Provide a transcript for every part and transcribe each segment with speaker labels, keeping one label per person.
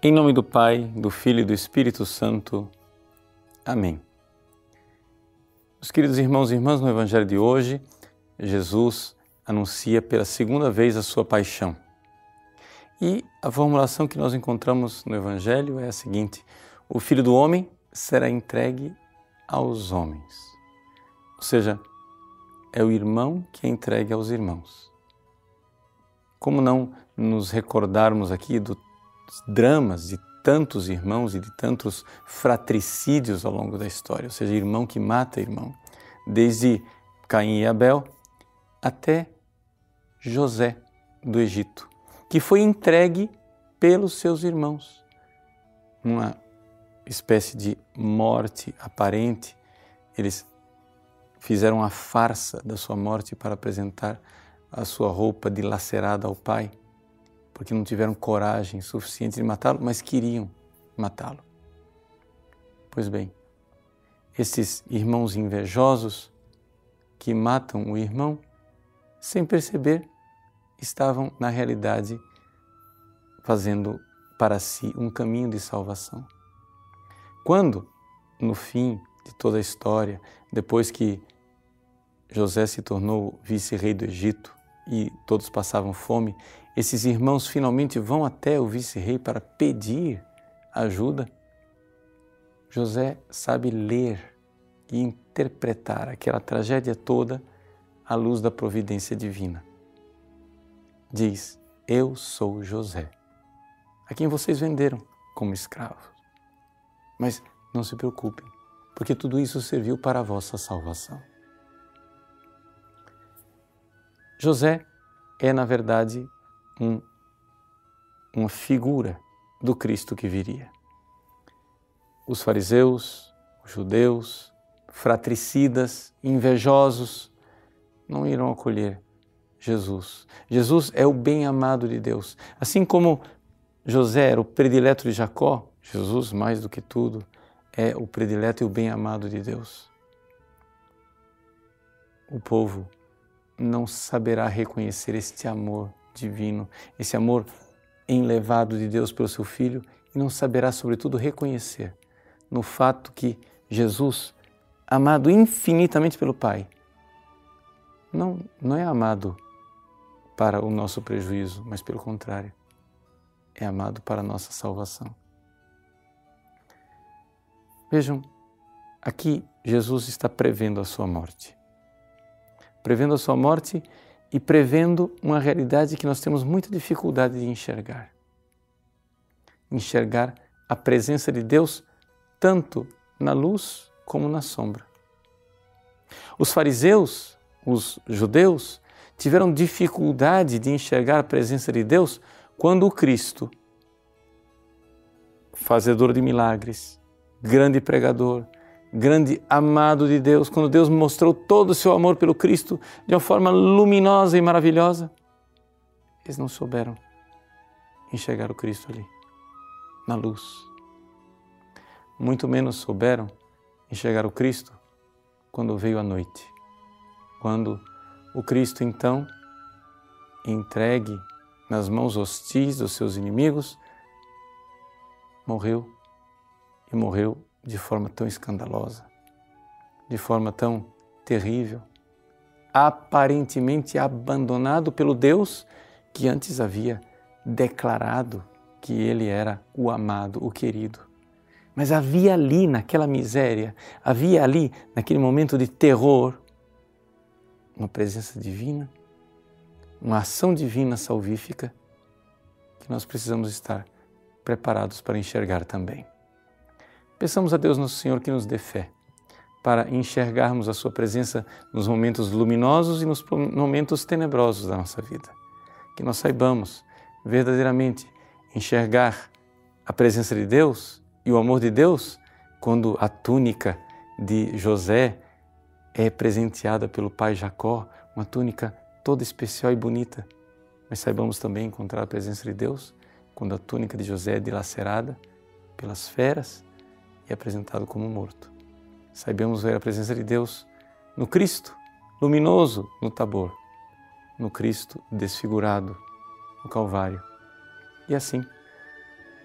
Speaker 1: Em nome do Pai, do Filho e do Espírito Santo. Amém. Os queridos irmãos e irmãs, no Evangelho de hoje, Jesus anuncia pela segunda vez a sua paixão. E a formulação que nós encontramos no Evangelho é a seguinte: o Filho do Homem será entregue aos homens. Ou seja, é o irmão que é entregue aos irmãos. Como não nos recordarmos aqui dos dramas de tantos irmãos e de tantos fratricídios ao longo da história, ou seja, irmão que mata irmão, desde Caim e Abel até José do Egito, que foi entregue pelos seus irmãos. Uma espécie de morte aparente, eles fizeram a farsa da sua morte para apresentar a sua roupa dilacerada ao pai, porque não tiveram coragem suficiente de matá-lo, mas queriam matá-lo. Pois bem, esses irmãos invejosos que matam o irmão, sem perceber, estavam, na realidade, fazendo para si um caminho de salvação. Quando, no fim de toda a história, depois que José se tornou vice-rei do Egito e todos passavam fome, esses irmãos finalmente vão até o vice-rei para pedir ajuda. José sabe ler e interpretar aquela tragédia toda à luz da providência divina. Diz: Eu sou José, a quem vocês venderam como escravo. Mas não se preocupem, porque tudo isso serviu para a vossa salvação. José é, na verdade, um, uma figura do Cristo que viria. Os fariseus, os judeus, fratricidas, invejosos, não irão acolher Jesus. Jesus é o bem-amado de Deus. Assim como José era o predileto de Jacó, Jesus, mais do que tudo, é o predileto e o bem-amado de Deus. O povo não saberá reconhecer este amor divino, esse amor enlevado de Deus pelo seu Filho, e não saberá, sobretudo, reconhecer no fato que Jesus, amado infinitamente pelo Pai, não, não é amado para o nosso prejuízo, mas pelo contrário, é amado para a nossa salvação. Vejam, aqui Jesus está prevendo a sua morte prevendo a sua morte e prevendo uma realidade que nós temos muita dificuldade de enxergar. Enxergar a presença de Deus tanto na luz como na sombra. Os fariseus, os judeus, tiveram dificuldade de enxergar a presença de Deus quando o Cristo, fazedor de milagres, grande pregador, grande amado de Deus, quando Deus mostrou todo o seu amor pelo Cristo de uma forma luminosa e maravilhosa, eles não souberam enxergar o Cristo ali, na luz. Muito menos souberam enxergar o Cristo quando veio a noite, quando o Cristo então, entregue nas mãos hostis dos seus inimigos, morreu e morreu de forma tão escandalosa, de forma tão terrível, aparentemente abandonado pelo Deus que antes havia declarado que ele era o amado, o querido. Mas havia ali, naquela miséria, havia ali, naquele momento de terror, uma presença divina, uma ação divina salvífica que nós precisamos estar preparados para enxergar também. Peçamos a Deus Nosso Senhor que nos dê fé para enxergarmos a Sua presença nos momentos luminosos e nos momentos tenebrosos da nossa vida. Que nós saibamos verdadeiramente enxergar a presença de Deus e o amor de Deus quando a túnica de José é presenteada pelo pai Jacó, uma túnica toda especial e bonita. Mas saibamos também encontrar a presença de Deus quando a túnica de José é dilacerada pelas feras e apresentado como morto. Saibamos ver a presença de Deus no Cristo, luminoso no Tabor, no Cristo desfigurado no Calvário. E assim,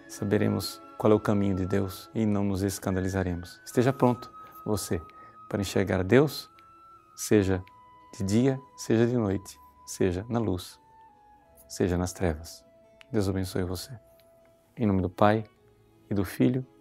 Speaker 1: saberemos qual é o caminho de Deus e não nos escandalizaremos. Esteja pronto, você, para enxergar Deus, seja de dia, seja de noite, seja na luz, seja nas trevas. Deus abençoe você. Em nome do Pai, e do Filho,